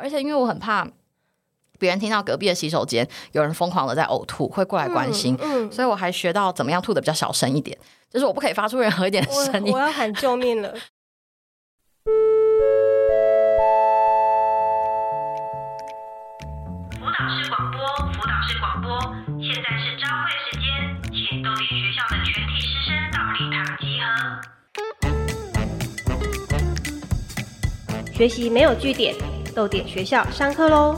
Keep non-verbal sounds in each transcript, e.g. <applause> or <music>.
而且因为我很怕别人听到隔壁的洗手间有人疯狂的在呕吐，会过来关心，嗯，所以我还学到怎么样吐的比较小声一点，就是我不可以发出任何一点的声音我我。要喊救命了。辅导室广播，辅导室广播，现在是朝会时间，请都点学校的全体师生到礼堂集合。学习没有据点，豆点学校上课喽！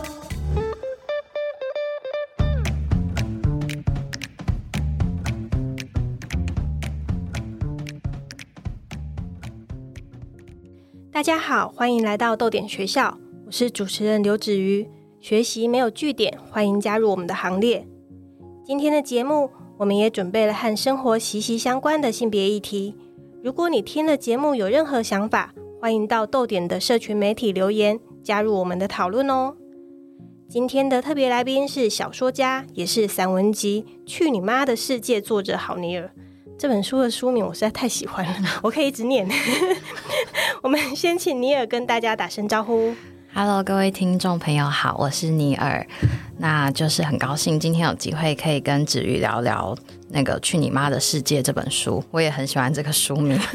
大家好，欢迎来到豆点学校，我是主持人刘子瑜。学习没有据点，欢迎加入我们的行列。今天的节目，我们也准备了和生活息息相关的性别议题。如果你听了节目有任何想法，欢迎到豆点的社群媒体留言，加入我们的讨论哦。今天的特别来宾是小说家，也是散文集《去你妈的世界》作者郝尼尔。这本书的书名我实在太喜欢了，<laughs> 我可以一直念。<laughs> 我们先请尼尔跟大家打声招呼。Hello，各位听众朋友好，我是尼尔，那就是很高兴今天有机会可以跟子瑜聊聊那个《去你妈的世界》这本书，我也很喜欢这个书名。<laughs>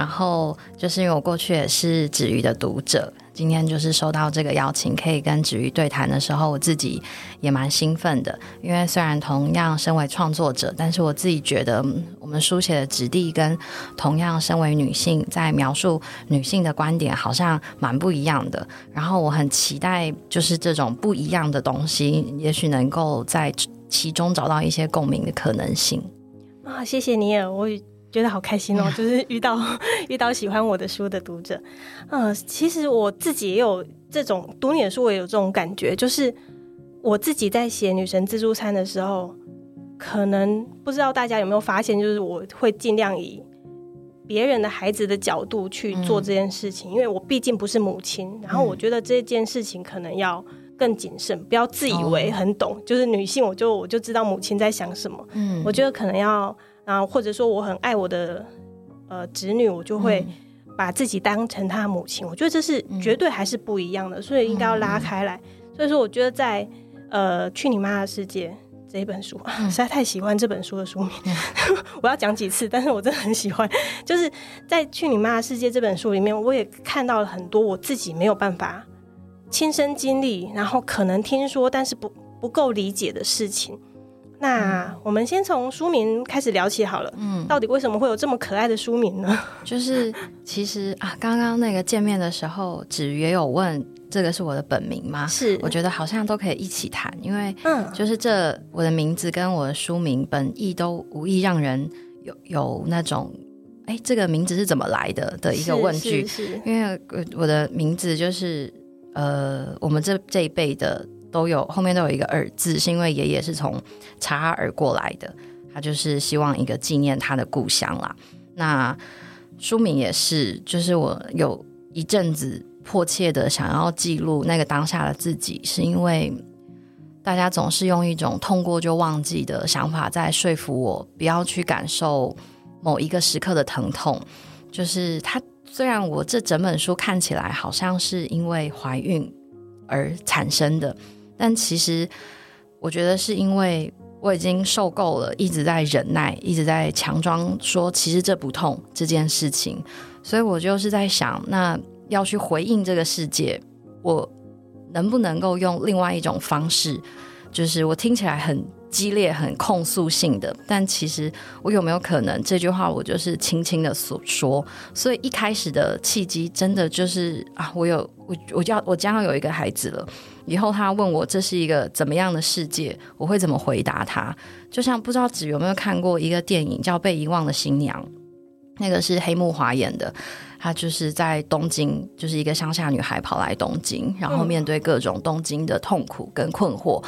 然后就是因为我过去也是子瑜的读者，今天就是收到这个邀请，可以跟子瑜对谈的时候，我自己也蛮兴奋的。因为虽然同样身为创作者，但是我自己觉得我们书写的质地跟同样身为女性在描述女性的观点好像蛮不一样的。然后我很期待，就是这种不一样的东西，也许能够在其中找到一些共鸣的可能性。啊，谢谢尼尔，我觉得好开心哦，就是遇到 <laughs> 遇到喜欢我的书的读者。嗯，其实我自己也有这种读你的书，我也有这种感觉，就是我自己在写《女神自助餐》的时候，可能不知道大家有没有发现，就是我会尽量以别人的孩子的角度去做这件事情，因为我毕竟不是母亲，然后我觉得这件事情可能要。更谨慎，不要自以为很懂。就是女性，我就我就知道母亲在想什么。嗯我觉得可能要，然后或者说我很爱我的呃侄女，我就会把自己当成她的母亲。我觉得这是绝对还是不一样的，所以应该要拉开来。所以说，我觉得在呃《去你妈的世界》这一本书，实在太喜欢这本书的书名，<laughs> 我要讲几次，但是我真的很喜欢。就是在《去你妈的世界》这本书里面，我也看到了很多我自己没有办法亲身经历，然后可能听说，但是不不够理解的事情。那我们先从书名开始聊起好了。嗯，到底为什么会有这么可爱的书名呢？就是其实啊，刚刚那个见面的时候，子瑜也有问这个是我的本名吗？是我觉得好像都可以一起谈，因为嗯，就是这我的名字跟我的书名本意都无意让人有有那种哎，这个名字是怎么来的的一个问句，因为呃我的名字就是呃，我们这这一辈的都有后面都有一个耳字，是因为爷爷是从察哈尔过来的，他就是希望一个纪念他的故乡啦。那书名也是，就是我有一阵子迫切的想要记录那个当下的自己，是因为大家总是用一种痛过就忘记的想法在说服我，不要去感受某一个时刻的疼痛。就是他，虽然我这整本书看起来好像是因为怀孕而产生的，但其实我觉得是因为我已经受够了一直在忍耐，一直在强装说其实这不痛这件事情，所以我就是在想，那要去回应这个世界，我能不能够用另外一种方式？就是我听起来很激烈、很控诉性的，但其实我有没有可能这句话我就是轻轻的所说？所以一开始的契机真的就是啊，我有我我要我将要有一个孩子了，以后他问我这是一个怎么样的世界，我会怎么回答他？就像不知道子有没有看过一个电影叫《被遗忘的新娘》，那个是黑木华演的。她就是在东京，就是一个乡下女孩跑来东京，然后面对各种东京的痛苦跟困惑。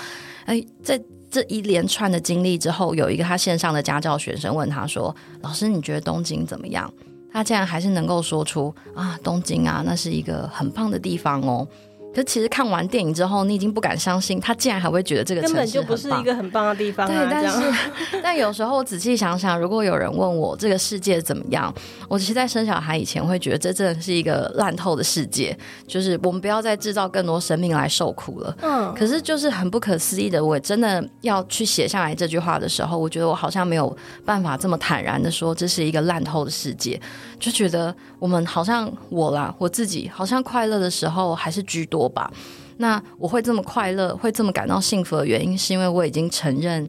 哎，在这一连串的经历之后，有一个他线上的家教学生问他说：“老师，你觉得东京怎么样？”他竟然还是能够说出啊，东京啊，那是一个很棒的地方哦。可是其实看完电影之后，你已经不敢相信，他竟然还会觉得这个根本就不是一个很棒的地方啊！对，但是 <laughs> 但有时候我仔细想想，如果有人问我这个世界怎么样，我其实在生小孩以前会觉得这真的是一个烂透的世界，就是我们不要再制造更多生命来受苦了。嗯，可是就是很不可思议的，我真的要去写下来这句话的时候，我觉得我好像没有办法这么坦然的说这是一个烂透的世界，就觉得我们好像我啦，我自己好像快乐的时候还是居多我吧。那我会这么快乐，会这么感到幸福的原因，是因为我已经承认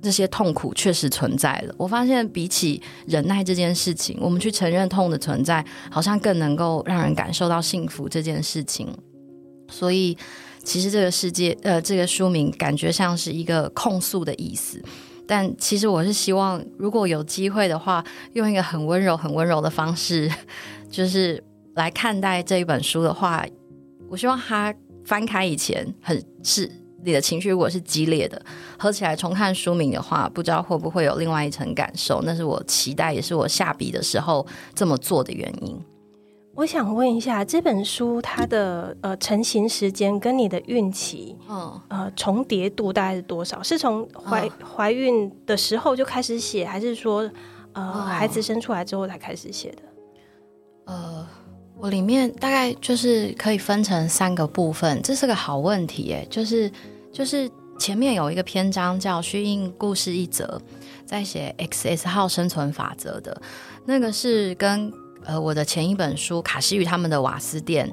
这些痛苦确实存在了。我发现，比起忍耐这件事情，我们去承认痛的存在，好像更能够让人感受到幸福这件事情。所以，其实这个世界，呃，这个书名感觉像是一个控诉的意思，但其实我是希望，如果有机会的话，用一个很温柔、很温柔的方式，<laughs> 就是来看待这一本书的话，我希望他翻开以前很是你的情绪，如果是激烈的，合起来重看书名的话，不知道会不会有另外一层感受。那是我期待，也是我下笔的时候这么做的原因。我想问一下，这本书它的呃成型时间跟你的孕期嗯，呃重叠度大概是多少？是从怀、怀孕的时候就开始写，还是说呃、哦孩子生出来之后才开始写的？呃，我里面大概就是可以分成三个部分，这是个好问题耶。就是就是前面有一个篇章叫“虚应故事一则”，在写 XS 号生存法则的，那个是跟呃我的前一本书卡西与他们的瓦斯店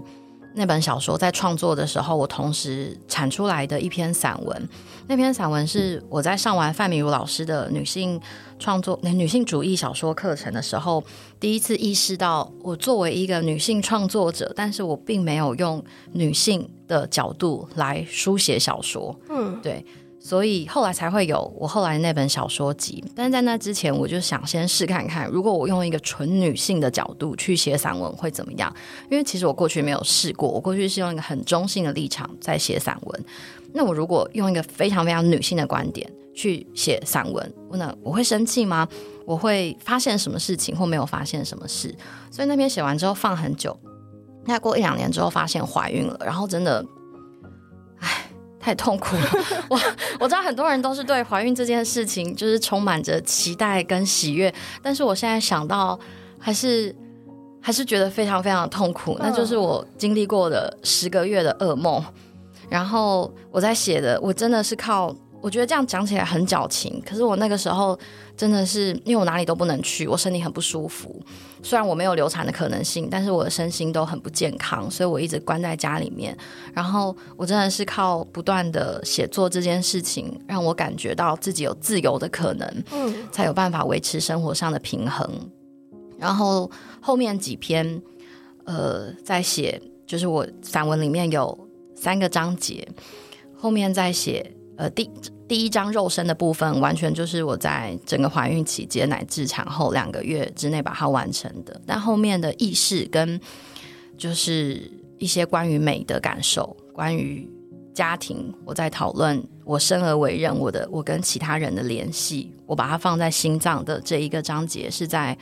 那本小说在创作的时候，我同时产出来的一篇散文。那篇散文是我在上完范明如老师的女性创作、女性主义小说课程的时候，第一次意识到，我作为一个女性创作者，但是我并没有用女性的角度来书写小说。嗯，对，所以后来才会有我后来那本小说集。但是在那之前，我就想先试看看，如果我用一个纯女性的角度去写散文会怎么样？因为其实我过去没有试过，我过去是用一个很中性的立场在写散文。那我如果用一个非常非常女性的观点去写散文，那我会生气吗？我会发现什么事情或没有发现什么事？所以那篇写完之后放很久，那过一两年之后发现怀孕了，然后真的，唉，太痛苦了。<laughs> 我我知道很多人都是对怀孕这件事情就是充满着期待跟喜悦，但是我现在想到还是。还是觉得非常非常痛苦，那就是我经历过的十个月的噩梦。然后我在写的，我真的是靠，我觉得这样讲起来很矫情，可是我那个时候真的是因为我哪里都不能去，我身体很不舒服。虽然我没有流产的可能性，但是我的身心都很不健康，所以我一直关在家里面。然后我真的是靠不断的写作这件事情，让我感觉到自己有自由的可能，嗯，才有办法维持生活上的平衡。然后后面几篇，呃，在写，就是我散文里面有三个章节，后面在写，呃，第第一章肉身的部分，完全就是我在整个怀孕期间乃至产后两个月之内把它完成的。但后面的意识跟就是一些关于美的感受，关于家庭，我在讨论我生而为人，我的我跟其他人的联系，我把它放在心脏的这一个章节是在。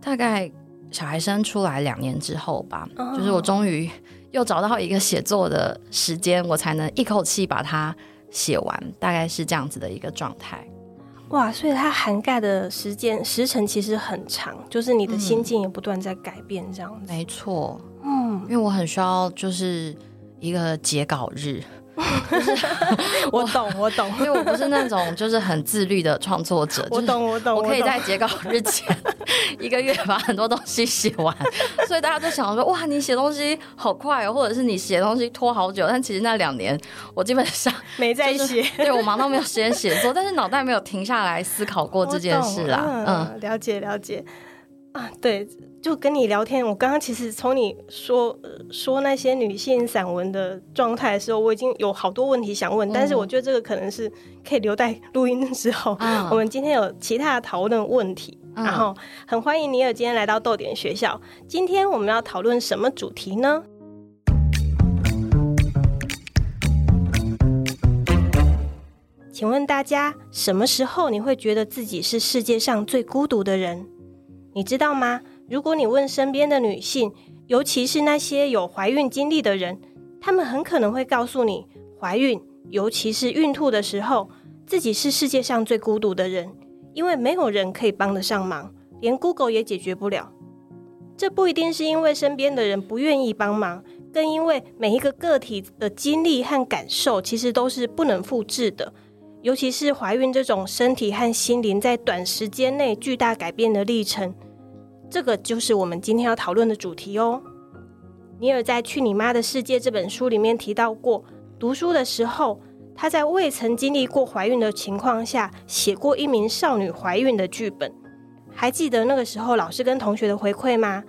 大概小孩生出来两年之后吧，哦就是我终于又找到一个写作的时间，我才能一口气把它写完，大概是这样子的一个状态。哇，所以它涵盖的时间时程其实很长，就是你的心境也不断在改变，这样子。没错，嗯，因为我很需要就是一个截稿日，<laughs> 我懂，我懂，因为我不是那种就是很自律的创作者，<laughs> 我懂，我懂，我可以在截稿日前 <laughs> 一个月把很多东西写完，所以大家都想说哇，你写东西好快哦，或者是你写东西拖好久。但其实那两年我基本上 <laughs> 没在 <laughs> 就是写。对我忙到没有时间写作，但是脑袋没有停下来思考过这件事啦。嗯，嗯，了解了解啊，对，就跟你聊天，我刚刚其实从你说、呃说那些女性散文的状态的时候，我已经有好多问题想问，但是我觉得这个可能是可以留待录音的时候。嗯我们今天有其他的讨论问题，然后很欢迎尼尔今天来到豆点学校。今天我们要讨论什么主题呢？请问大家，什么时候你会觉得自己是世界上最孤独的人？你知道吗？如果你问身边的女性，尤其是那些有怀孕经历的人，他们很可能会告诉你，怀孕，尤其是孕吐的时候，自己是世界上最孤独的人，因为没有人可以帮得上忙，连 Google 也解决不了。这不一定是因为身边的人不愿意帮忙，更因为每一个个体的经历和感受其实都是不能复制的。尤其是怀孕这种身体和心灵在短时间内巨大改变的历程，这个就是我们今天要讨论的主题哦。尼尔在《去你妈的世界》这本书里面提到过，读书的时候，他在未曾经历过怀孕的情况下，写过一名少女怀孕的剧本。还记得那个时候老师跟同学的回馈吗？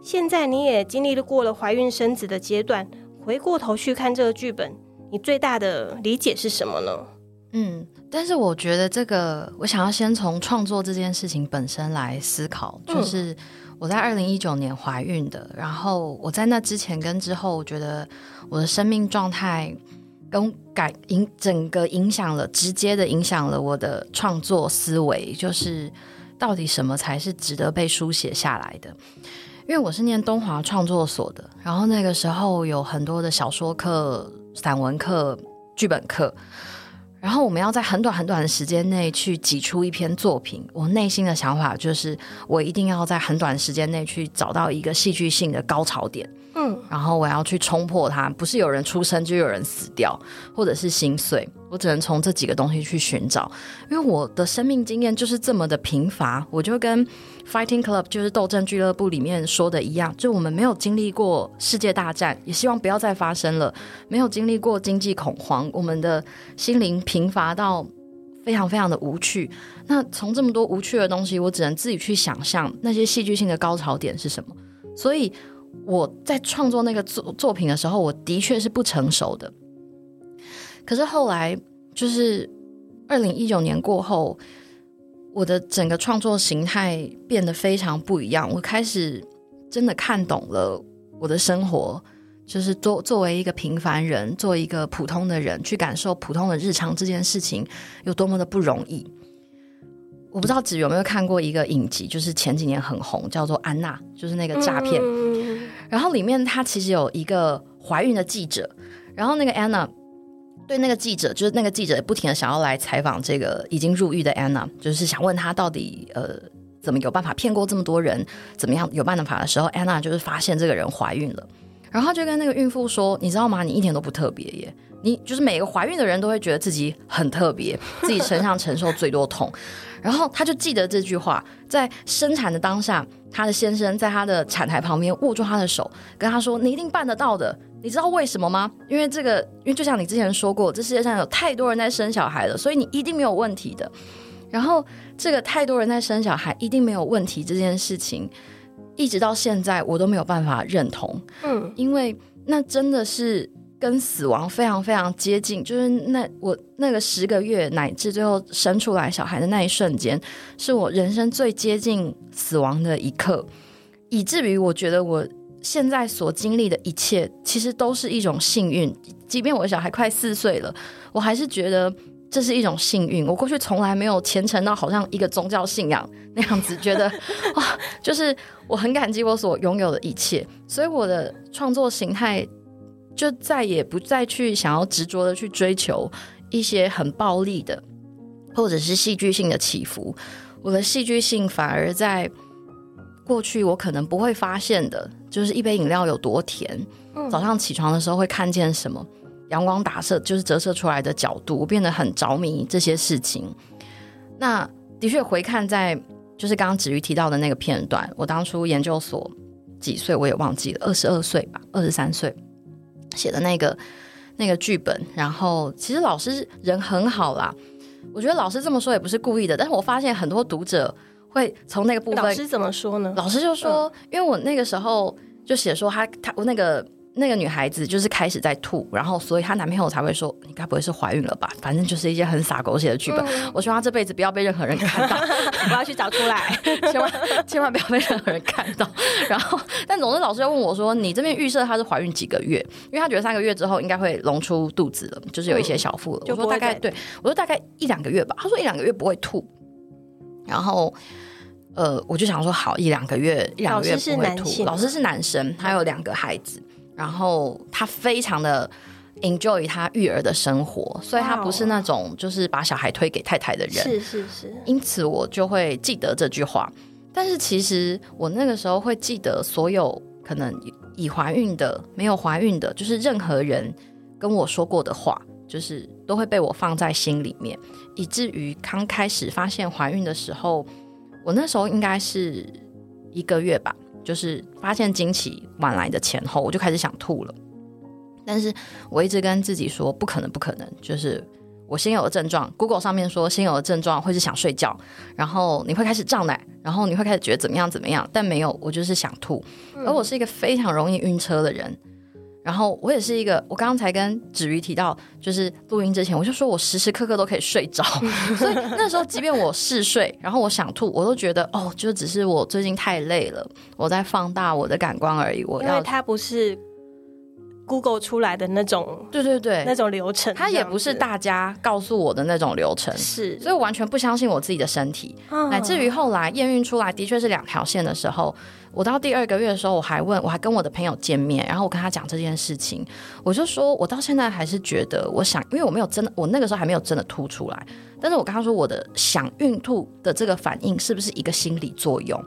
现在你也经历了过了怀孕生子的阶段，回过头去看这个剧本，你最大的理解是什么呢？嗯，但是我觉得这个，我想要先从创作这件事情本身来思考。就是我在二零一九年怀孕的，然后我在那之前跟之后，我觉得我的生命状态跟改影整个影响了，直接的影响了我的创作思维。就是到底什么才是值得被书写下来的？因为我是念东华创作所的，然后那个时候有很多的小说课、散文课、剧本课。然后我们要在很短很短的时间内去挤出一篇作品。我内心的想法就是，我一定要在很短时间内去找到一个戏剧性的高潮点。嗯，然后我要去冲破它，不是有人出生就有人死掉，或者是心碎。我只能从这几个东西去寻找，因为我的生命经验就是这么的贫乏。我就跟 Fighting Club 就是斗争俱乐部里面说的一样，就我们没有经历过世界大战，也希望不要再发生了。没有经历过经济恐慌，我们的心灵贫乏到非常非常的无趣。那从这么多无趣的东西，我只能自己去想象那些戏剧性的高潮点是什么。所以。我在创作那个作作品的时候，我的确是不成熟的。可是后来，就是二零一九年过后，我的整个创作形态变得非常不一样。我开始真的看懂了我的生活，就是作作为一个平凡人，做一个普通的人，去感受普通的日常这件事情有多么的不容易。我不知道子有没有看过一个影集，就是前几年很红，叫做《安娜》，就是那个诈骗。然后里面他其实有一个怀孕的记者，然后那个安娜对那个记者，就是那个记者不停的想要来采访这个已经入狱的安娜，就是想问他到底呃怎么有办法骗过这么多人，怎么样有办法的时候，安娜就是发现这个人怀孕了，然后就跟那个孕妇说：“你知道吗？你一点都不特别耶。”你就是每个怀孕的人都会觉得自己很特别，<laughs> 自己身上承受最多痛。然后他就记得这句话，在生产的当下，他的先生在他的产台旁边握住他的手，跟他说：“你一定办得到的。”你知道为什么吗？因为这个，因为就像你之前说过，这世界上有太多人在生小孩了，所以你一定没有问题的。然后这个太多人在生小孩，一定没有问题这件事情，一直到现在我都没有办法认同。嗯，因为那真的是。跟死亡非常非常接近，就是那我那个十个月乃至最后生出来小孩的那一瞬间，是我人生最接近死亡的一刻，以至于我觉得我现在所经历的一切，其实都是一种幸运。即便我的小孩快四岁了，我还是觉得这是一种幸运。我过去从来没有虔诚到好像一个宗教信仰那样子，觉得哇，<laughs> 就是我很感激我所拥有的一切，所以我的创作形态。就再也不再去想要执着的去追求一些很暴力的，或者是戏剧性的起伏。我的戏剧性反而在过去我可能不会发现的，就是一杯饮料有多甜。早上起床的时候会看见什么阳光打射，就是折射出来的角度，我变得很着迷这些事情。那的确回看在就是刚刚子瑜提到的那个片段，我当初研究所几岁我也忘记了，二十二岁吧，二十三岁。写的那个那个剧本，然后其实老师人很好啦。我觉得老师这么说也不是故意的，但是我发现很多读者会从那个部分，老师怎么说呢？老师就说，因为我那个时候就写说他他我那个。那个女孩子就是开始在吐，然后所以她男朋友才会说：“你该不会是怀孕了吧？”反正就是一些很洒狗血的剧本。我希望她这辈子不要被任何人看到，<laughs> 我要去找出来，<laughs> 千万千万不要被任何人看到。然后，但总之老师又问我说：“你这边预设她是怀孕几个月？因为她觉得三个月之后应该会隆出肚子了，就是有一些小腹了。”我说：“大概对，我说大概一两个月吧。”他说：“一两个月不会吐。”然后，呃，我就想说：“好，一两个月，一两个月不会吐。”老师是男生，他有两个孩子。然后他非常的 enjoy 他育儿的生活，所以他不是那种就是把小孩推给太太的人。是是是，因此我就会记得这句话。但是其实我那个时候会记得所有可能已怀孕的、没有怀孕的，就是任何人跟我说过的话，就是都会被我放在心里面，以至于刚开始发现怀孕的时候，我那时候应该是一个月吧，就是发现经期晚来的前后，我就开始想吐了。但是我一直跟自己说，不可能，不可能，就是我先有的症状，Google 上面说先有的症状会是想睡觉，然后你会开始胀奶，然后你会开始觉得怎么样怎么样，但没有，我就是想吐。而我是一个非常容易晕车的人，然后我也是一个，我刚刚才跟子瑜提到，就是录音之前我就说我时时刻刻都可以睡着，<laughs> 所以那时候即便我嗜睡，然后我想吐，我都觉得哦，就只是我最近太累了，我在放大我的感官而已。我要因为它不是 Google 出来的那种对对对，那种流程，它也不是大家告诉我的那种流程，是，所以我完全不相信我自己的身体。嗯乃至于后来验孕出来的确是两条线的时候，我到第二个月的时候，我还问，我还跟我的朋友见面，然后我跟他讲这件事情，我就说我到现在还是觉得，我想，因为我没有真的，我那个时候还没有真的吐出来，但是我跟他说我的想孕吐的这个反应是不是一个心理作用？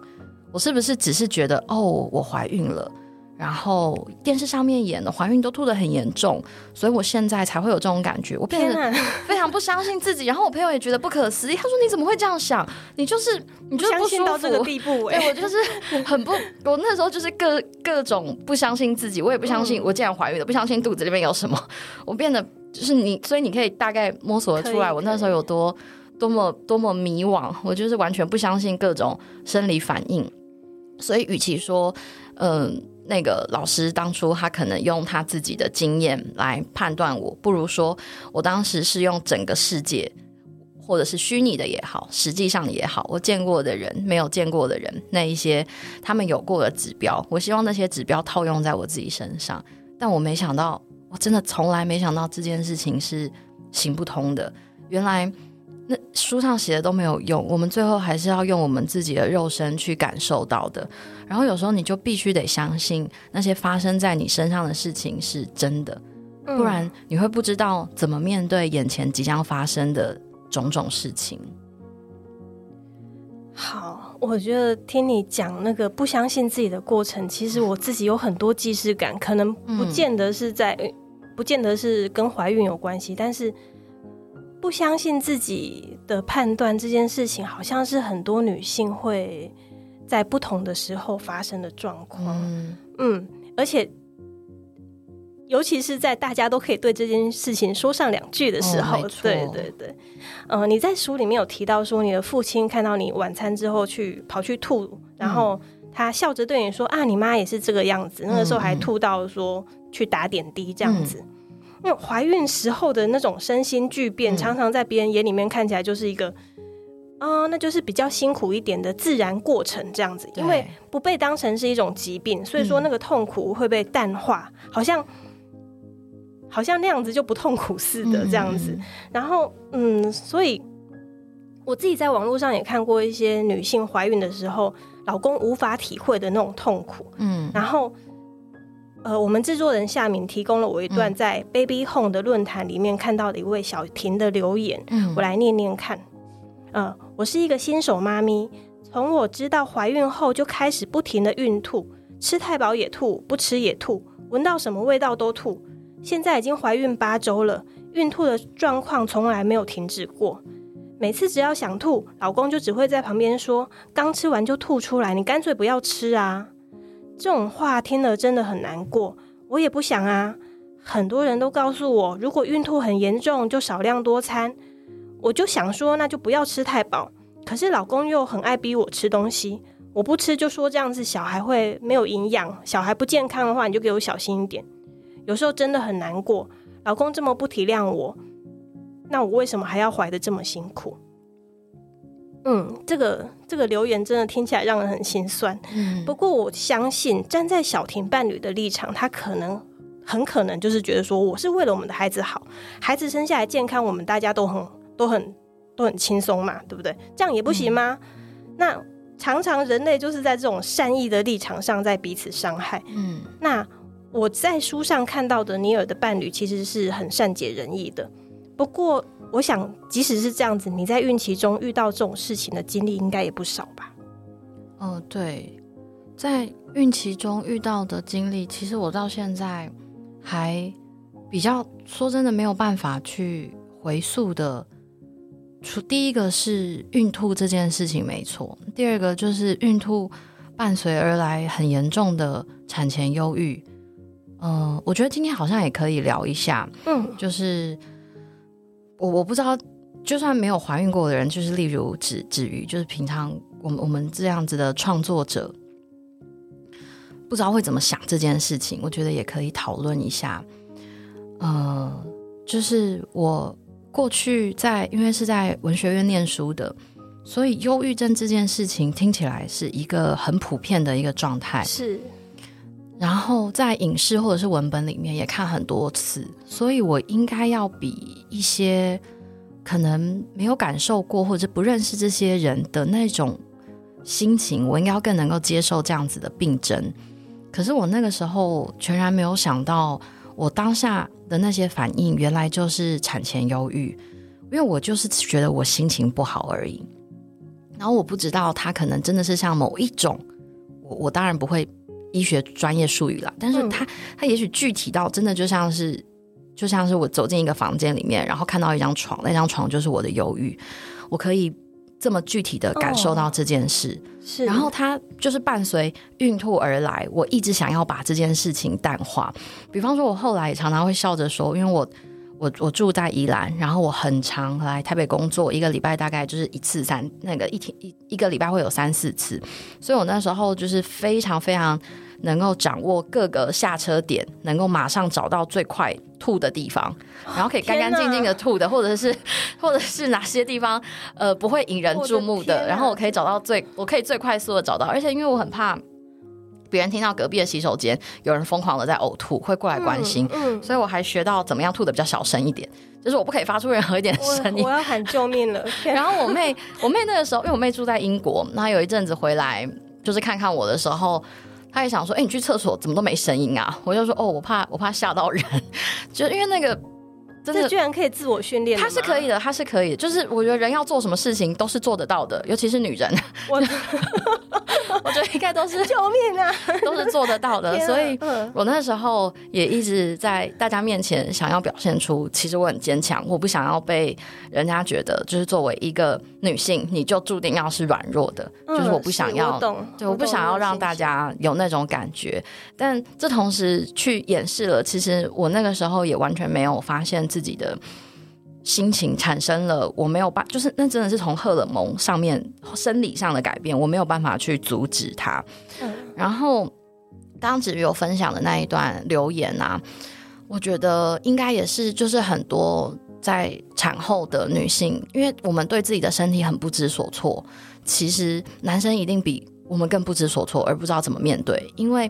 我是不是只是觉得哦，我怀孕了？然后电视上面演的怀孕都吐得很严重，所以我现在才会有这种感觉。我变得，非常不相信自己，然后我朋友也觉得不可思议，他说你怎么会这样想？你就是你就不舒信到这个服。地步哎、<laughs> 对我就是很不，我那时候就是各各种不相信自己，我也不相信我竟然怀孕了，不相信肚子里面有什么，我变得就是你，所以你可以大概摸索得出来，我那时候有多多么多么迷惘，我就是完全不相信各种生理反应，所以与其说，嗯、那个老师当初他可能用他自己的经验来判断我，不如说我当时是用整个世界，或者是虚拟的也好，实际上也好，我见过的人，没有见过的人，那一些他们有过的指标，我希望那些指标套用在我自己身上，但我没想到，我真的从来没想到这件事情是行不通的。原来那书上写的都没有用，我们最后还是要用我们自己的肉身去感受到的。然后有时候你就必须得相信那些发生在你身上的事情是真的，嗯不然你会不知道怎么面对眼前即将发生的种种事情。好，我觉得听你讲那个不相信自己的过程，其实我自己有很多既视感，可能不见得是在，呃不见得是跟怀孕有关系，但是不相信自己的判断这件事情，好像是很多女性会在不同的时候发生的状况。嗯嗯，而且。尤其是在大家都可以对这件事情说上两句的时候，对对对，呃，你在书里面有提到说，你的父亲看到你晚餐之后去跑去吐，然后他笑着对你说：“啊，你妈也是这个样子。”那个时候还吐到说去打点滴这样子。因为怀孕时候的那种身心巨变，嗯常常在别人眼里面看起来就是一个，啊、那就是比较辛苦一点的自然过程这样子。因为不被当成是一种疾病，所以说嗯那个痛苦会被淡化，好像好像那样子就不痛苦似的这样子。嗯然后，嗯，所以我自己在网络上也看过一些女性怀孕的时候，老公无法体会的那种痛苦。嗯然后，呃，我们制作人夏敏提供了我一段嗯在 Baby Home 的论坛里面看到的一位小婷的留言，嗯我来念念看。呃，我是一个新手妈咪，从我知道怀孕后就开始不停的孕吐，吃太饱也吐，不吃也吐，闻到什么味道都吐。现在已经怀孕八周了，孕吐的状况从来没有停止过。每次只要想吐，老公就只会在旁边说：“刚吃完就吐出来，你干脆不要吃啊。”这种话听了真的很难过，我也不想啊。很多人都告诉我，如果孕吐很严重，就少量多餐。我就想说，那就不要吃太饱。可是老公又很爱逼我吃东西，我不吃就说这样子小孩会没有营养，小孩不健康的话，你就给我小心一点。有时候真的很难过，老公这么不体谅我，那我为什么还要怀的这么辛苦？嗯，这个这个留言真的听起来让人很心酸。嗯不过我相信，站在小婷伴侣的立场，他可能很可能就是觉得说，我是为了我们的孩子好，孩子生下来健康，我们大家都很都很都很轻松嘛，对不对？这样也不行吗？那常常人类就是在这种善意的立场上在彼此伤害。嗯那我在书上看到的尼尔的伴侣其实是很善解人意的。不过，我想即使是这样子，你在孕期中遇到这种事情的经历应该也不少吧？哦，对，在孕期中遇到的经历，其实我到现在还比较说真的没有办法去回溯的。除第一个是孕吐这件事情没错，第二个就是孕吐伴随而来很严重的产前忧郁。嗯，我觉得今天好像也可以聊一下，嗯，就是我我不知道，就算没有怀孕过的人，就是例如止止于，就是平常我们我们这样子的创作者，不知道会怎么想这件事情，我觉得也可以讨论一下。呃，就是我。过去在因为是在文学院念书的，所以忧郁症这件事情听起来是一个很普遍的一个状态。是，然后在影视或者是文本里面也看很多次，所以我应该要比一些可能没有感受过或者不认识这些人的那种心情，我应该要更能够接受这样子的病症。可是我那个时候全然没有想到。我当下的那些反应，原来就是产前忧郁，因为我就是觉得我心情不好而已。然后我不知道他可能真的是像某一种，我我当然不会医学专业术语了，但是他他也许具体到真的就像是就像是我走进一个房间里面，然后看到一张床，那张床就是我的忧郁，我可以。这么具体的感受到这件事，是，然后它就是伴随孕吐而来。我一直想要把这件事情淡化，比方说，我后来也常常会笑着说，因为我我我住在宜兰，然后我很常来台北工作，一个礼拜大概就是一次三那个一天一一个礼拜会有三四次，所以我那时候就是非常非常。能够掌握各个下车点，能够马上找到最快吐的地方，然后可以干干净净的吐的，或者是或者是哪些地方呃不会引人注目的，然后我可以找到最我可以最快速的找到，而且因为我很怕别人听到隔壁的洗手间有人疯狂的在呕吐，会过来关心，所以我还学到怎么样吐的比较小声一点，就是我不可以发出任何一点声音，<laughs> 我要喊救命了。然后我妹我妹那个时候，因为我妹住在英国，然后有一阵子回来就是看看我的时候。她也想说：“哎，你去厕所怎么都没声音啊？”我就说：“哦，我怕我怕吓到人，<laughs> 就因为那个。”这居然可以自我训练？他是可以的，他是可以。就是我觉得人要做什么事情都是做得到的，尤其是女人。我 <laughs> 我觉得应该都是救命啊，<laughs> 都是做得到的。所以，我那时候也一直在大家面前想要表现出，其实我很坚强，我不想要被人家觉得就是作为一个女性，你就注定要是软弱的。就是我不想要，对，我不想要让大家有那种感觉。但这同时去掩饰了，其实我那个时候也完全没有发现。自己的心情产生了，我没有办，就是那真的是从荷尔蒙上面生理上的改变，我没有办法去阻止它。嗯，然后当子瑜有分享的那一段留言啊，我觉得应该也是，就是很多在产后的女性，因为我们对自己的身体很不知所措，其实男生一定比我们更不知所措，而不知道怎么面对，因为。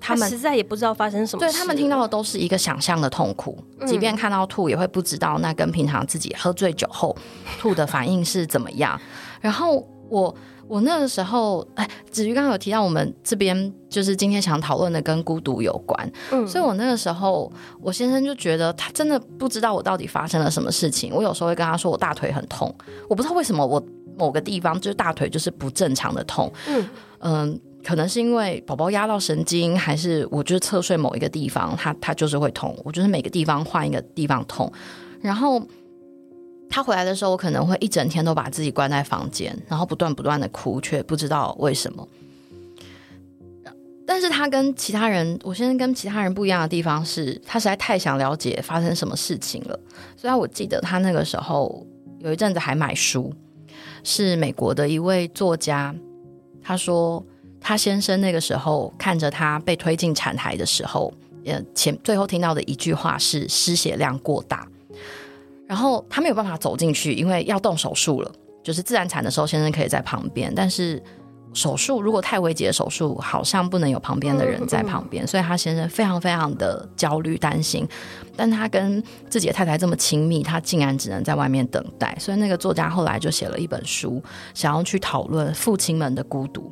他们实在也不知道发生什么，对他们听到的都是一个想象的痛苦，即便看到吐，也会不知道那跟平常自己喝醉酒后吐的反应是怎么样。<laughs> 然后我我那个时候，哎，子瑜刚刚有提到我们这边就是今天想讨论的跟孤独有关，嗯，所以我那个时候，我先生就觉得他真的不知道我到底发生了什么事情。我有时候会跟他说我大腿很痛，我不知道为什么我某个地方就是大腿就是不正常的痛，嗯嗯。可能是因为宝宝压到神经，还是我就是侧睡某一个地方，他他就是会痛。我就是每个地方换一个地方痛。然后他回来的时候，我可能会一整天都把自己关在房间，然后不断不断的哭，却不知道为什么。但是他跟其他人，我现在跟其他人不一样的地方是，他实在太想了解发生什么事情了。虽然我记得他那个时候有一阵子还买书，是美国的一位作家，他说。他先生那个时候看着他被推进产台的时候，呃，前最后听到的一句话是失血量过大，然后他没有办法走进去，因为要动手术了。就是自然产的时候，先生可以在旁边，但是手术如果太危急的手术，好像不能有旁边的人在旁边，所以他先生非常非常的焦虑担心。但他跟自己的太太这么亲密，他竟然只能在外面等待。所以那个作家后来就写了一本书，想要去讨论父亲们的孤独。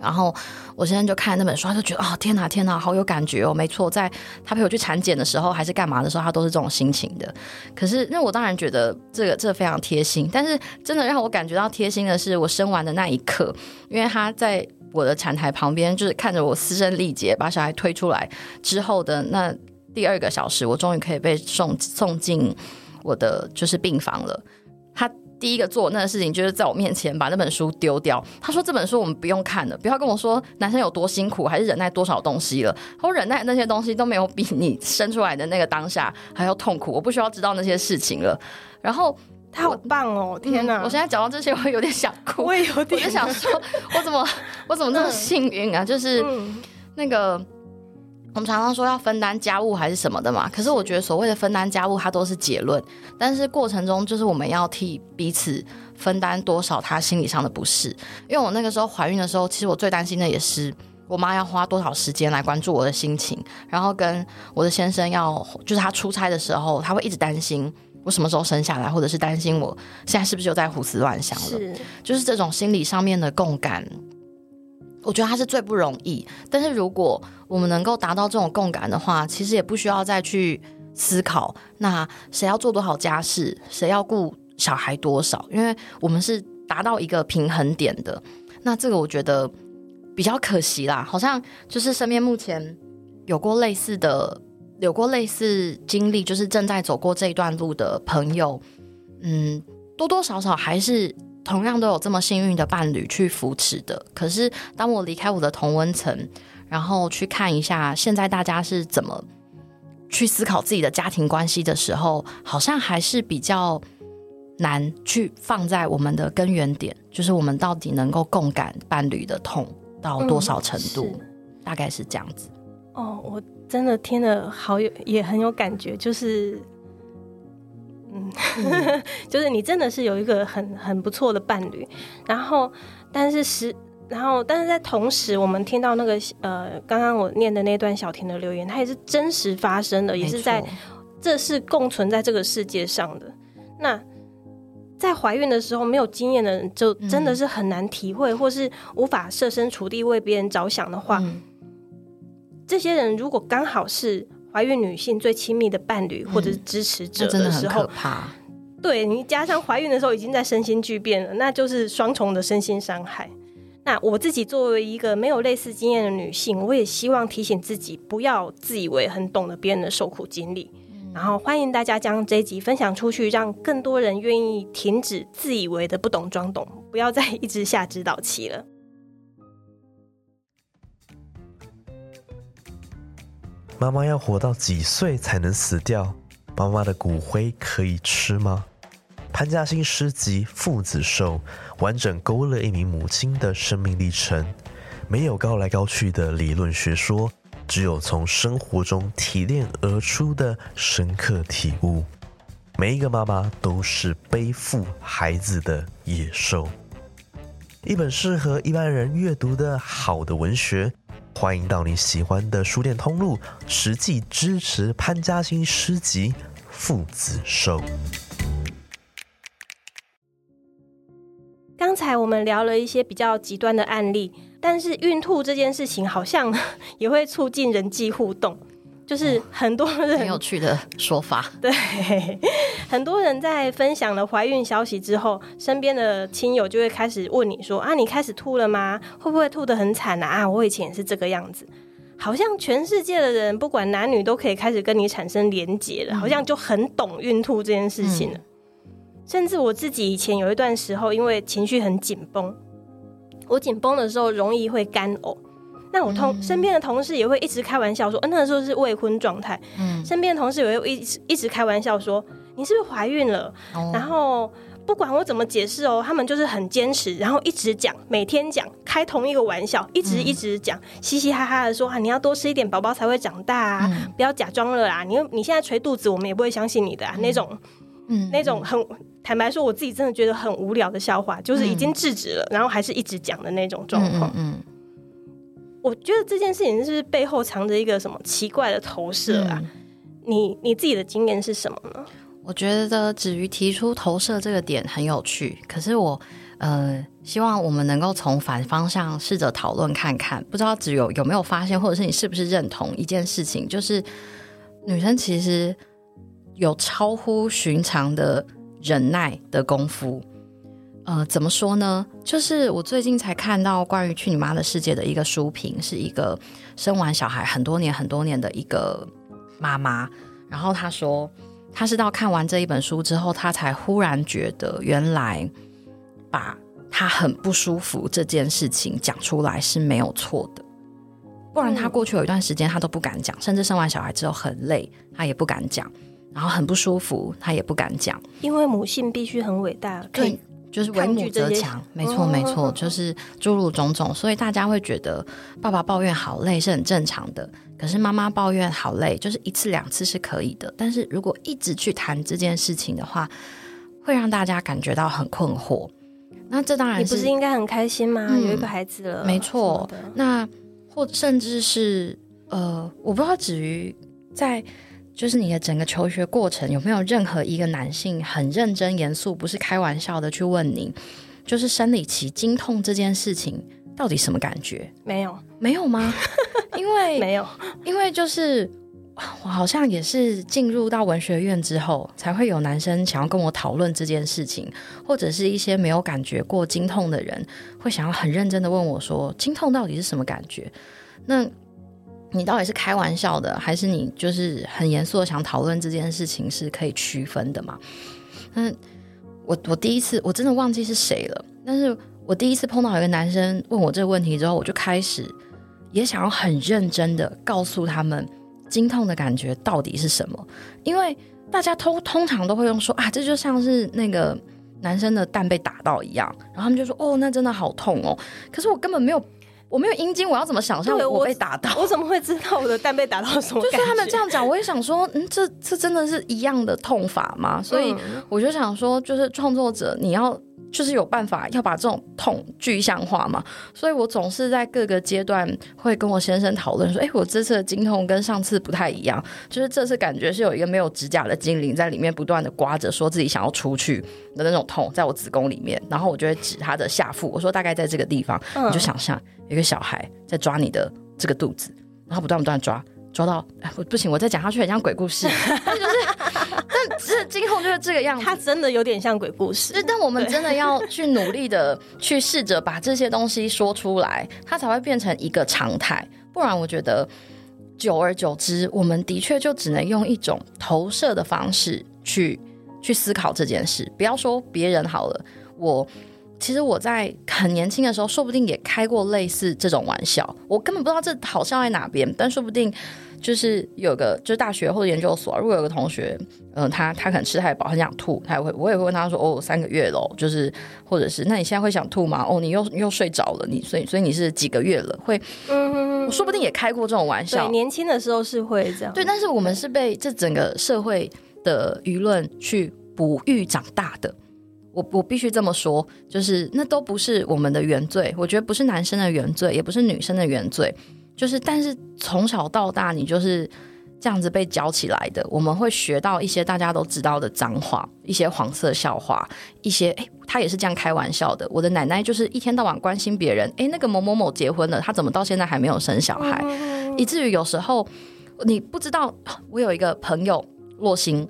然后我现在就看那本书，他就觉得哦天哪天哪，好有感觉哦，没错，在他陪我去产检的时候还是干嘛的时候，他都是这种心情的。可是那我当然觉得这个这非常贴心，但是真的让我感觉到贴心的是，我生完的那一刻，因为他在我的产台旁边，就是看着我嘶声力竭把小孩推出来之后的那第二个小时，我终于可以被送送进我的就是病房了。他。第一个做那个事情，就是在我面前把那本书丢掉。他说：“这本书我们不用看了，不要跟我说男生有多辛苦，还是忍耐多少东西了。我忍耐那些东西都没有比你生出来的那个当下还要痛苦。我不需要知道那些事情了。”然后他好棒哦！天哪！我现在讲到这些，我有点想哭。我也有点，我就想说，我怎么我怎么这么幸运啊？就是那个。我们常常说要分担家务还是什么的嘛，可是我觉得所谓的分担家务，它都是结论，但是过程中就是我们要替彼此分担多少他心理上的不适。因为我那个时候怀孕的时候，其实我最担心的也是我妈要花多少时间来关注我的心情，然后跟我的先生要，就是他出差的时候，他会一直担心我什么时候生下来，或者是担心我现在是不是又在胡思乱想了，就是这种心理上面的共感。我觉得他是最不容易，但是如果我们能够达到这种共感的话，其实也不需要再去思考那谁要做多少家事，谁要顾小孩多少，因为我们是达到一个平衡点的。那这个我觉得比较可惜啦，好像就是身边目前有过类似的、有过类似经历，就是正在走过这一段路的朋友，嗯，多多少少还是。同样都有这么幸运的伴侣去扶持的，可是当我离开我的同温层，然后去看一下现在大家是怎么去思考自己的家庭关系的时候，好像还是比较难去放在我们的根源点，就是我们到底能够共感伴侣的痛到多少程度，大概是这样子。哦，我真的听了好有，也很有感觉，就是。嗯，<laughs> 就是你真的是有一个很很不错的伴侣，然后，但是时，然后，但是在同时，我们听到那个呃，刚刚我念的那段小婷的留言，它也是真实发生的，也是在，这是共存在这个世界上的。那在怀孕的时候没有经验的人，就真的是很难体会，或是无法设身处地为别人着想的话，这些人如果刚好是。怀孕女性最亲密的伴侣或者是支持者的时候，对你加上怀孕的时候已经在身心巨变了，那就是双重的身心伤害。那我自己作为一个没有类似经验的女性，我也希望提醒自己，不要自以为很懂得别人的受苦经历。然后欢迎大家将这一集分享出去，让更多人愿意停止自以为的不懂装懂，不要再一直下指导棋了。妈妈要活到几岁才能死掉？妈妈的骨灰可以吃吗？潘嘉欣诗集《父子寿》完整勾勒一名母亲的生命历程，没有高来高去的理论学说，只有从生活中提炼而出的深刻体悟。每一个妈妈都是背负孩子的野兽。一本适合一般人阅读的好的文学。欢迎到你喜欢的书店通路，实际支持潘嘉欣诗集《父子收》。刚才我们聊了一些比较极端的案例，但是孕吐这件事情好像 <laughs> 也会促进人际互动。就是很多人很有趣的说法，<laughs> 对，很多人在分享了怀孕消息之后，身边的亲友就会开始问你说：“啊，你开始吐了吗？会不会吐得很惨啊？”啊，我以前也是这个样子，好像全世界的人不管男女都可以开始跟你产生连结了，好像就很懂孕吐这件事情了。甚至我自己以前有一段时候，因为情绪很紧绷，我紧绷的时候容易会干呕。那我同身边的同事也会一直开玩笑说，嗯，那时候是未婚状态。嗯，身边的同事也会一直一直开玩笑说，你是不是怀孕了？然后不管我怎么解释哦，他们就是很坚持，然后一直讲，每天讲，开同一个玩笑，一直一直讲，嘻嘻哈哈的说啊，你要多吃一点，宝宝才会长大啊，不要假装了啦，你你现在捶肚子，我们也不会相信你的啊，那种，嗯，那种很坦白说，我自己真的觉得很无聊的笑话，就是已经制止了，然后还是一直讲的那种状况，嗯。我觉得这件事情是是背后藏着一个什么奇怪的投射啊？你你自己的经验是什么呢？我觉得止于提出投射这个点很有趣，可是我呃，希望我们能够从反方向试着讨论看看，不知道只有有没有发现，或者是你是不是认同一件事情，就是女生其实有超乎寻常的忍耐的功夫。呃，怎么说呢？就是我最近才看到关于《去你妈的世界》的一个书评，是一个生完小孩很多年很多年的一个妈妈，然后她说，她是到看完这一本书之后，她才忽然觉得，原来把她很不舒服这件事情讲出来是没有错的，不然她过去有一段时间她都不敢讲，甚至生完小孩之后很累，她也不敢讲，然后很不舒服，她也不敢讲，因为母性必须很伟大，可以对，就是为母则强，没错没错，就是诸如种种，所以大家会觉得爸爸抱怨好累是很正常的，可是妈妈抱怨好累，就是一次两次是可以的，但是如果一直去谈这件事情的话，会让大家感觉到很困惑。那这当然你不是应该很开心吗？嗯有一个孩子了，没错那或甚至是呃，我不知道止于在就是你的整个求学过程有没有任何一个男性很认真严肃，不是开玩笑的去问你，就是生理期经痛这件事情到底什么感觉？没有没有吗？<laughs> 因为没有，因为就是我好像也是进入到文学院之后，才会有男生想要跟我讨论这件事情，或者是一些没有感觉过经痛的人，会想要很认真的问我说，经痛到底是什么感觉？那你到底是开玩笑的，还是你就是很严肃的想讨论这件事情是可以区分的嘛？嗯，我我第一次我真的忘记是谁了，但是我第一次碰到一个男生问我这个问题之后，我就开始也想要很认真的告诉他们经痛的感觉到底是什么，因为大家通通常都会用说啊，这就像是那个男生的蛋被打到一样，然后他们就说哦，那真的好痛哦，可是我根本没有。我没有阴茎，我要怎么想象对我我被打到？<laughs> 我怎么会知道我的蛋被打到什么？<laughs> 就是他们这样讲，我也想说，嗯，这这真的是一样的痛法吗？所以嗯我就想说，就是创作者，你要就是有办法要把这种痛具象化嘛。所以我总是在各个阶段会跟我先生讨论说，哎，我这次的经痛跟上次不太一样，就是这次感觉是有一个没有指甲的精灵在里面不断的刮着，说自己想要出去的那种痛，在我子宫里面，然后我就会指他的下腹，我说大概在这个地方，嗯你就想象有一个小孩在抓你的这个肚子，然后不断不断抓。抓到，哎，不不行，我再讲下去很像鬼故事。但 <laughs> 就是，但这今后就是这个样子。它真的有点像鬼故事。但我们真的要去努力的去试着把这些东西说出来，它才会变成一个常态。不然，我觉得久而久之，我们的确就只能用一种投射的方式去去思考这件事。不要说别人好了，我其实我在很年轻的时候，说不定也开过类似这种玩笑。我根本不知道这好笑在哪边，但说不定就是有个就是大学或者研究所，如果有个同学，嗯、他他可能吃太饱，很想吐，他也会我也会问他说，哦，三个月喽，就是或者是那你现在会想吐吗？哦，你又你又睡着了，你所以所以你是几个月了？会，嗯我说不定也开过这种玩对，笑。年轻的时候是会这样。对，但是我们是被这整个社会的舆论去哺育长大的。我我必须这么说，就是那都不是我们的原罪，我觉得不是男生的原罪，也不是女生的原罪，就是但是从小到大你就是这样子被教起来的，我们会学到一些大家都知道的脏话，一些黄色笑话，一些诶，他也是这样开玩笑的。我的奶奶就是一天到晚关心别人，诶，那个某某某结婚了，他怎么到现在还没有生小孩？嗯以至于有时候你不知道，我有一个朋友洛星，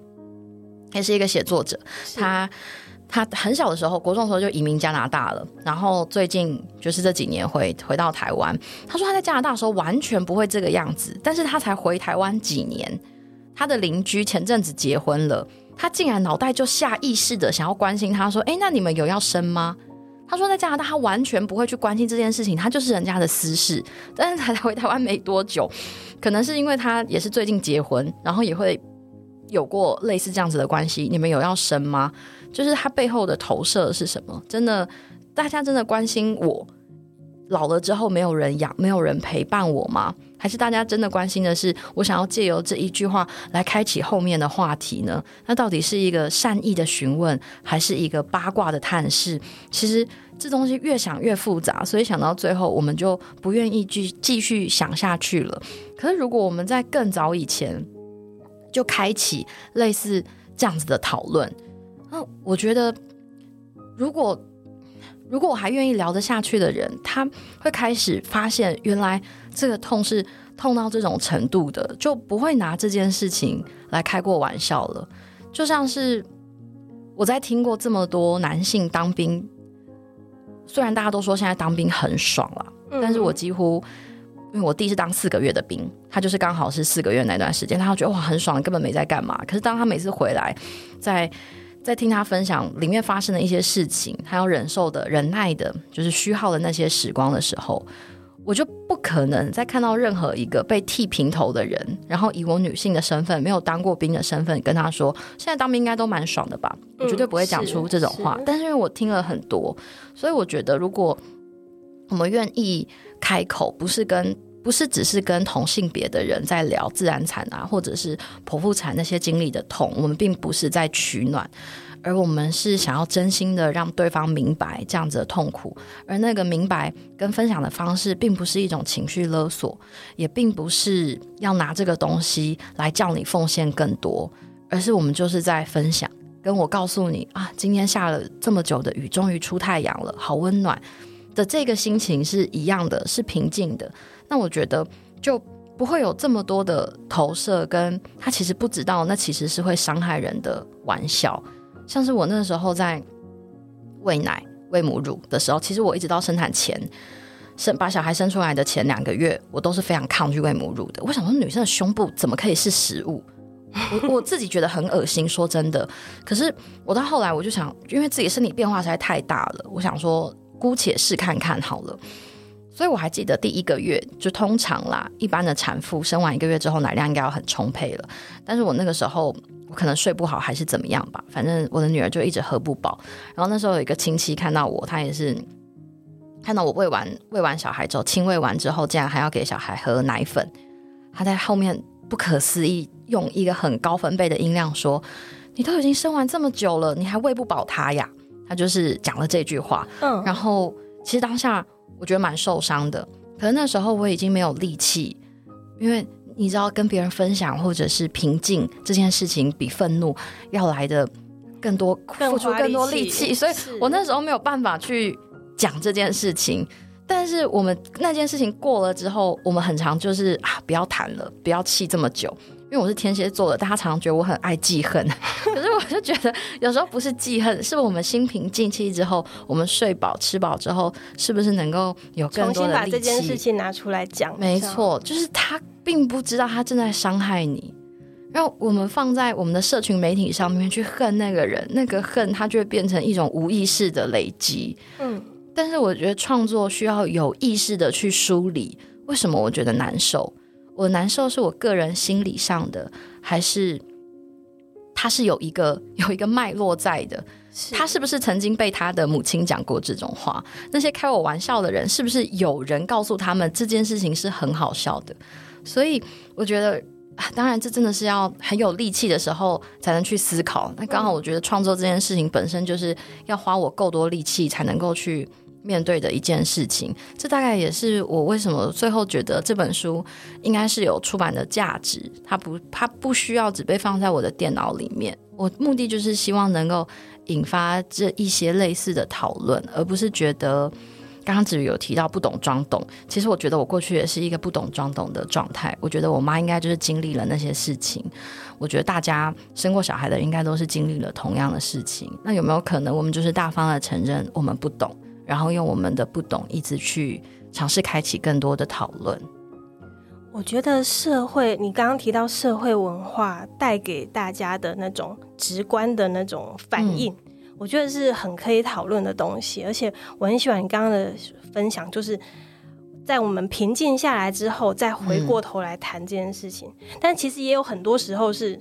也是一个写作者，他他很小的时候，国中的时候就移民加拿大了，然后最近就是这几年回回到台湾。他说他在加拿大的时候完全不会这个样子，但是他才回台湾几年，他的邻居前阵子结婚了，他竟然脑袋就下意识的想要关心他说：“哎，那你们有要生吗？”他说在加拿大他完全不会去关心这件事情，他就是人家的私事。但是才回台湾没多久，可能是因为他也是最近结婚，然后也会有过类似这样子的关系。你们有要生吗？就是他背后的投射是什么？真的，大家真的关心我老了之后没有人养，没有人陪伴我吗？还是大家真的关心的是我想要借由这一句话来开启后面的话题呢？那到底是一个善意的询问，还是一个八卦的探视？其实这东西越想越复杂，所以想到最后，我们就不愿意继继续想下去了。可是如果我们在更早以前就开启类似这样子的讨论，那我觉得如果如果我还愿意聊得下去的人，他会开始发现，原来这个痛是痛到这种程度的，就不会拿这件事情来开过玩笑了。就像是我在听过这么多男性当兵，虽然大家都说现在当兵很爽了，但是我几乎。因为我弟是当四个月的兵，他就是刚好是四个月那段时间，他觉得哇很爽，根本没在干嘛。可是当他每次回来，在在听他分享里面发生的一些事情，他要忍受的、忍耐的，就是虚耗的那些时光的时候，我就不可能再看到任何一个被剃平头的人，然后以我女性的身份，没有当过兵的身份，跟他说现在当兵应该都蛮爽的吧？我绝对不会讲出这种话。但是因为我听了很多，所以我觉得如果我们愿意。开口不是跟不是只是跟同性别的人在聊自然产啊，或者是剖腹产那些经历的痛，我们并不是在取暖，而我们是想要真心的让对方明白这样子的痛苦，而那个明白跟分享的方式，并不是一种情绪勒索，也并不是要拿这个东西来叫你奉献更多，而是我们就是在分享，跟我告诉你啊，今天下了这么久的雨，终于出太阳了，好温暖。的这个心情是一样的，是平静的。那我觉得就不会有这么多的投射，跟他其实不知道，那其实是会伤害人的玩笑。像是我那时候在喂奶、喂母乳的时候，其实我一直到生产前生把小孩生出来的前两个月，我都是非常抗拒喂母乳的。我想说，女生的胸部怎么可以是食物？我我自己觉得很恶心。说真的，可是我到后来我就想，因为自己身体变化实在太大了，我想说。姑且试看看好了，所以我还记得第一个月就通常啦，一般的产妇生完一个月之后奶量应该要很充沛了。但是我那个时候我可能睡不好还是怎么样吧，反正我的女儿就一直喝不饱。然后那时候有一个亲戚看到我，他也是看到我喂完喂完小孩之后亲喂完之后，竟然还要给小孩喝奶粉，他在后面不可思议用一个很高分贝的音量说：“你都已经生完这么久了，你还喂不饱他呀？”他就是讲了这句话，嗯，然后其实当下我觉得蛮受伤的，可能那时候我已经没有力气，因为你知道跟别人分享或者是平静这件事情，比愤怒要来的更多，付出更多力气，所以我那时候没有办法去讲这件事情。但是我们那件事情过了之后，我们很长就是啊，不要谈了，不要气这么久。因为我是天蝎座的，大家常常觉得我很爱记恨，<laughs> 可是我就觉得有时候不是记恨，是我们心平静气之后，我们睡饱吃饱之后，是不是能够有更多的把这件事情拿出来讲？没错，就是他并不知道他正在伤害你，然后我们放在我们的社群媒体上面去恨那个人，那个恨他就会变成一种无意识的累积。嗯，但是我觉得创作需要有意识的去梳理，为什么我觉得难受？我难受是我个人心理上的，还是他是有一个有一个脉络在的？他是不是曾经被他的母亲讲过这种话？那些开我玩笑的人，是不是有人告诉他们这件事情是很好笑的？所以我觉得，当然这真的是要很有力气的时候才能去思考。那刚好，我觉得创作这件事情本身就是要花我够多力气才能够去。面对的一件事情，这大概也是我为什么最后觉得这本书应该是有出版的价值。它不，它不需要只被放在我的电脑里面。我目的就是希望能够引发这一些类似的讨论，而不是觉得刚刚子瑜有提到不懂装懂。其实我觉得我过去也是一个不懂装懂的状态。我觉得我妈应该就是经历了那些事情。我觉得大家生过小孩的应该都是经历了同样的事情。那有没有可能我们就是大方的承认我们不懂？然后用我们的不懂，一直去尝试开启更多的讨论。我觉得社会，你刚刚提到社会文化带给大家的那种直观的那种反应，我觉得是很可以讨论的东西。而且我很喜欢你刚刚的分享，就是在我们平静下来之后，再回过头来谈这件事情。但其实也有很多时候是。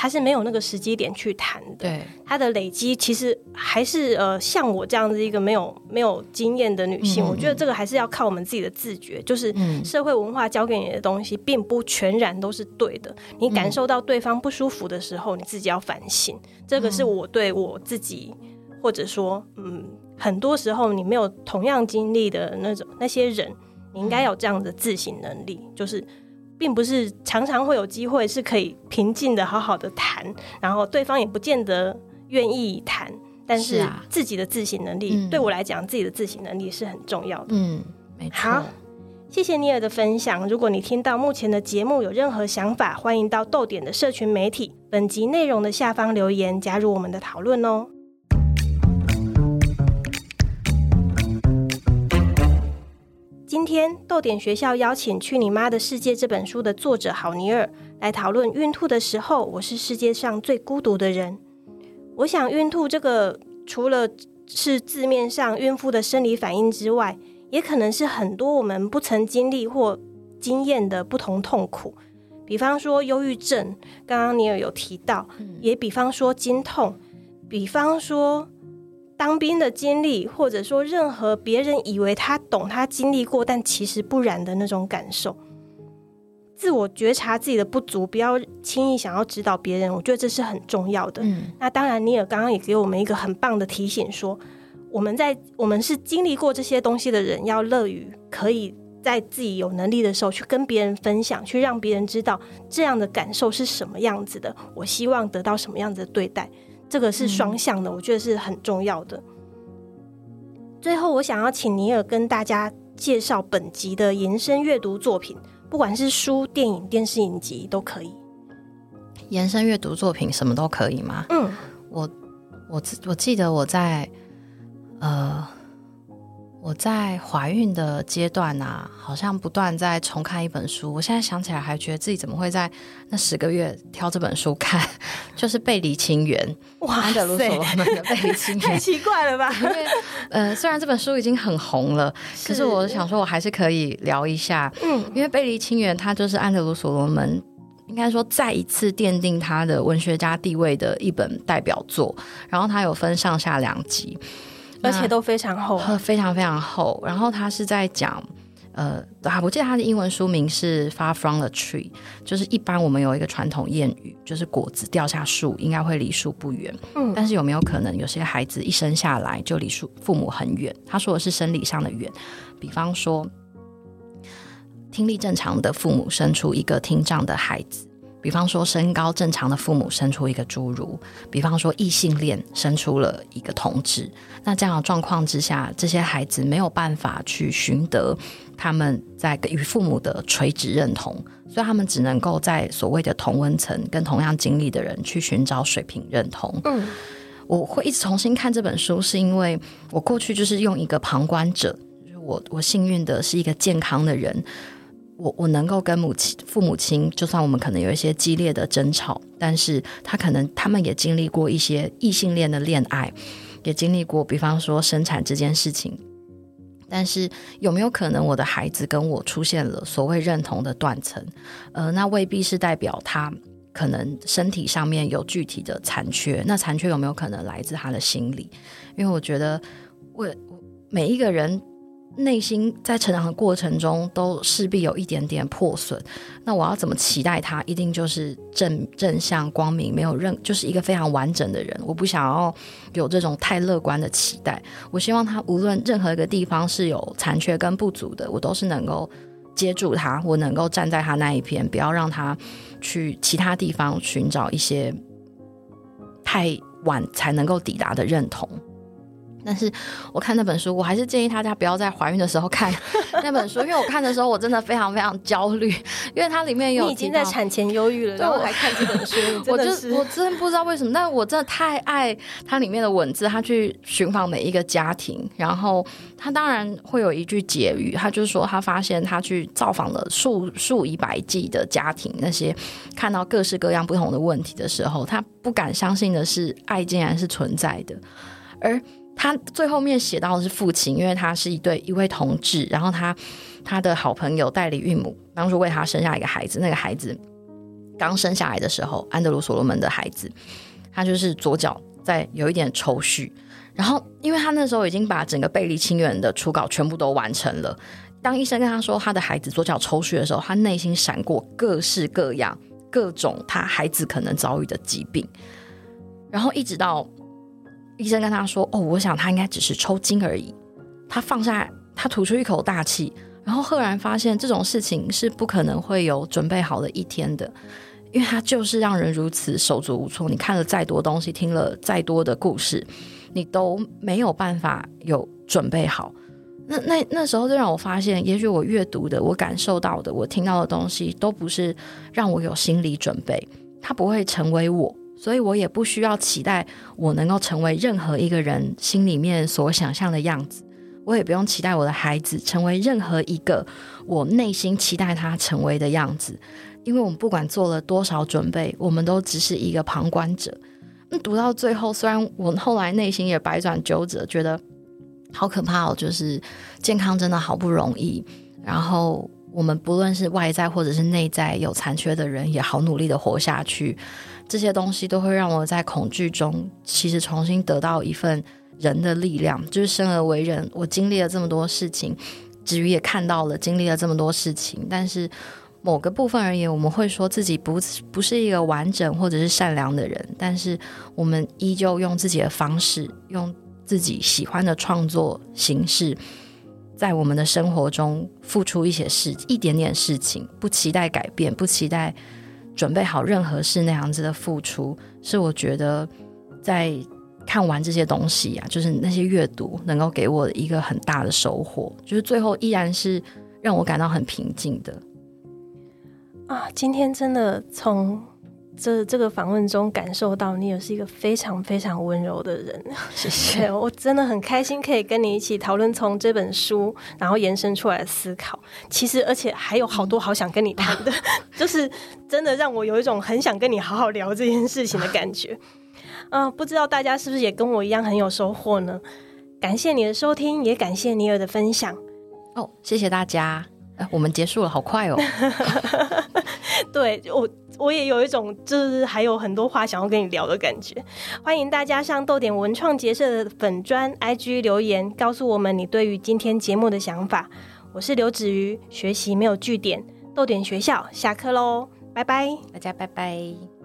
他是没有那个时机点去谈的，对他的累积其实还是呃，像我这样子一个没有没有经验的女性，我觉得这个还是要靠我们自己的自觉，就是社会文化教给你的东西，并不全然都是对的。你感受到对方不舒服的时候，你自己要反省。这个是我对我自己，或者说，嗯，很多时候你没有同样经历的那种那些人，你应该有这样的自省能力，就是。并不是常常会有机会是可以平静的好好的谈，然后对方也不见得愿意谈，但是自己的自省能力，嗯对我来讲，自己的自省能力是很重要的。嗯，没好错。谢谢尼尔的分享。如果你听到目前的节目有任何想法，欢迎到豆点的社群媒体本集内容的下方留言，加入我们的讨论哦。今天豆点学校邀请《去你妈的世界》这本书的作者郝尼尔来讨论孕吐的时候，我是世界上最孤独的人。我想，孕吐这个除了是字面上孕妇的生理反应之外，也可能是很多我们不曾经历或经验的不同痛苦。比方说忧郁症，刚刚尼尔有提到，也比方说经痛，比方说当兵的经历，或者说任何别人以为他懂、他经历过，但其实不然的那种感受。自我觉察自己的不足，不要轻易想要指导别人，我觉得这是很重要的。嗯那当然，尼尔刚刚也给我们一个很棒的提醒说我们在我们是经历过这些东西的人，要乐于可以在自己有能力的时候去跟别人分享，去让别人知道这样的感受是什么样子的。我希望得到什么样子的对待，这个是双向的，我觉得是很重要的。最后，我想要请尼尔跟大家介绍本集的延伸阅读作品，不管是书、电影、电视影集都可以。延伸阅读作品什么都可以吗？嗯，我我我记得我在呃我在怀孕的阶段啊，好像不断在重看一本书。我现在想起来，还觉得自己怎么会在那十个月挑这本书看，<laughs> 就是《背离清源》哇安德鲁所塞罗门的《背离清源》。<laughs> 太奇怪了吧？因为呃，虽然这本书已经很红了，可是我想说，我还是可以聊一下，嗯因为《背离清源》它就是安德鲁所罗门。应该说，再一次奠定他的文学家地位的一本代表作。然后它有分上下两集，而且都非常厚。呃 <laughs> 非常非常厚。然后他是在讲，呃，啊，我记得他的英文书名是《Far from the Tree》，就是一般我们有一个传统谚语，就是果子掉下树应该会离树不远。嗯但是有没有可能有些孩子一生下来就离树父母很远？他说的是生理上的远，比方说听力正常的父母生出一个听障的孩子。比方说，身高正常的父母生出一个侏儒；比方说，异性恋生出了一个同志。那这样的状况之下，这些孩子没有办法去寻得他们在与父母的垂直认同，所以他们只能够在所谓的同温层跟同样经历的人去寻找水平认同。嗯我会一直重新看这本书，是因为我过去就是用一个旁观者，就是我我幸运的是一个健康的人，我我能够跟母亲、父母亲，就算我们可能有一些激烈的争吵，但是他可能他们也经历过一些异性恋的恋爱，也经历过，比方说生产这件事情。但是有没有可能我的孩子跟我出现了所谓认同的断层？呃，那未必是代表他可能身体上面有具体的残缺，那残缺有没有可能来自他的心理？因为我觉得我我每一个人内心在成长的过程中都势必有一点点破损，那我要怎么期待他一定就是正正向光明，没有任就是一个非常完整的人？我不想要有这种太乐观的期待，我希望他无论任何一个地方是有残缺跟不足的，我都是能够。接住他，我能够站在他那一边，不要让他去其他地方寻找一些太晚才能够抵达的认同。但是我看那本书，我还是建议大家不要在怀孕的时候看那本书，因为我看的时候我真的非常非常焦虑，因为它里面有你已经在产前忧郁了，对我然后还看这本书，<laughs> 我就是我真不知道为什么，但我真的太爱它里面的文字。他去寻访每一个家庭，然后他当然会有一句结语，他就是说他发现他去造访了数数以百计的家庭，那些看到各式各样不同的问题的时候，他不敢相信的是爱竟然是存在的，而。他最后面写到的是父亲，因为他是一对一位同志，然后他他的好朋友代理孕母当初为他生下一个孩子，那个孩子。刚生下来的时候，安德鲁所罗门的孩子，他就是左脚在有一点抽搐，然后因为他那时候已经把整个贝利清源的初稿全部都完成了，当医生跟他说他的孩子左脚抽搐的时候，他内心闪过各式各样、各种他孩子可能遭遇的疾病，然后一直到医生跟他说：“哦，我想他应该只是抽筋而已。”他放下，他吐出一口大气，然后赫然发现这种事情是不可能会有准备好的一天的，因为他就是让人如此手足无措。你看了再多东西，听了再多的故事，你都没有办法有准备好。那那那时候就让我发现，也许我阅读的、我感受到的、我听到的东西，都不是让我有心理准备，它不会成为我，所以我也不需要期待我能够成为任何一个人心里面所想象的样子，我也不用期待我的孩子成为任何一个我内心期待他成为的样子，因为我们不管做了多少准备，我们都只是一个旁观者。<laughs> 那读到最后，虽然我后来内心也百转九折，觉得。好可怕哦！就是健康真的好不容易，然后我们不论是外在或者是内在有残缺的人，也好努力的活下去。这些东西都会让我在恐惧中，其实重新得到一份人的力量。就是生而为人，我经历了这么多事情，至于也看到了经历了这么多事情，但是某个部分而言，我们会说自己不不是一个完整或者是善良的人，但是我们依旧用自己的方式用。自己喜欢的创作形式，在我们的生活中付出一些事，一点点事情，不期待改变，不期待准备好任何事那样子的付出，是我觉得在看完这些东西啊，就是那些阅读能够给我一个很大的收获，就是最后依然是让我感到很平静的。啊，今天真的从。这这个访问中感受到你也是一个非常非常温柔的人，<laughs> 谢谢。我真的很开心可以跟你一起讨论从这本书然后延伸出来的思考。其实而且还有好多好想跟你谈的，<laughs> 就是真的让我有一种很想跟你好好聊这件事情的感觉。嗯，不知道大家是不是也跟我一样很有收获呢？感谢你的收听，也感谢尼尔的分享。哦，谢谢大家。我们结束了，好快哦。<laughs> 对我。我也有一种就是还有很多话想要跟你聊的感觉，欢迎大家上豆点文创结社的粉砖 IG 留言，告诉我们你对于今天节目的想法。我是刘子瑜，学习没有据点，豆点学校下课喽，拜拜，大家拜拜。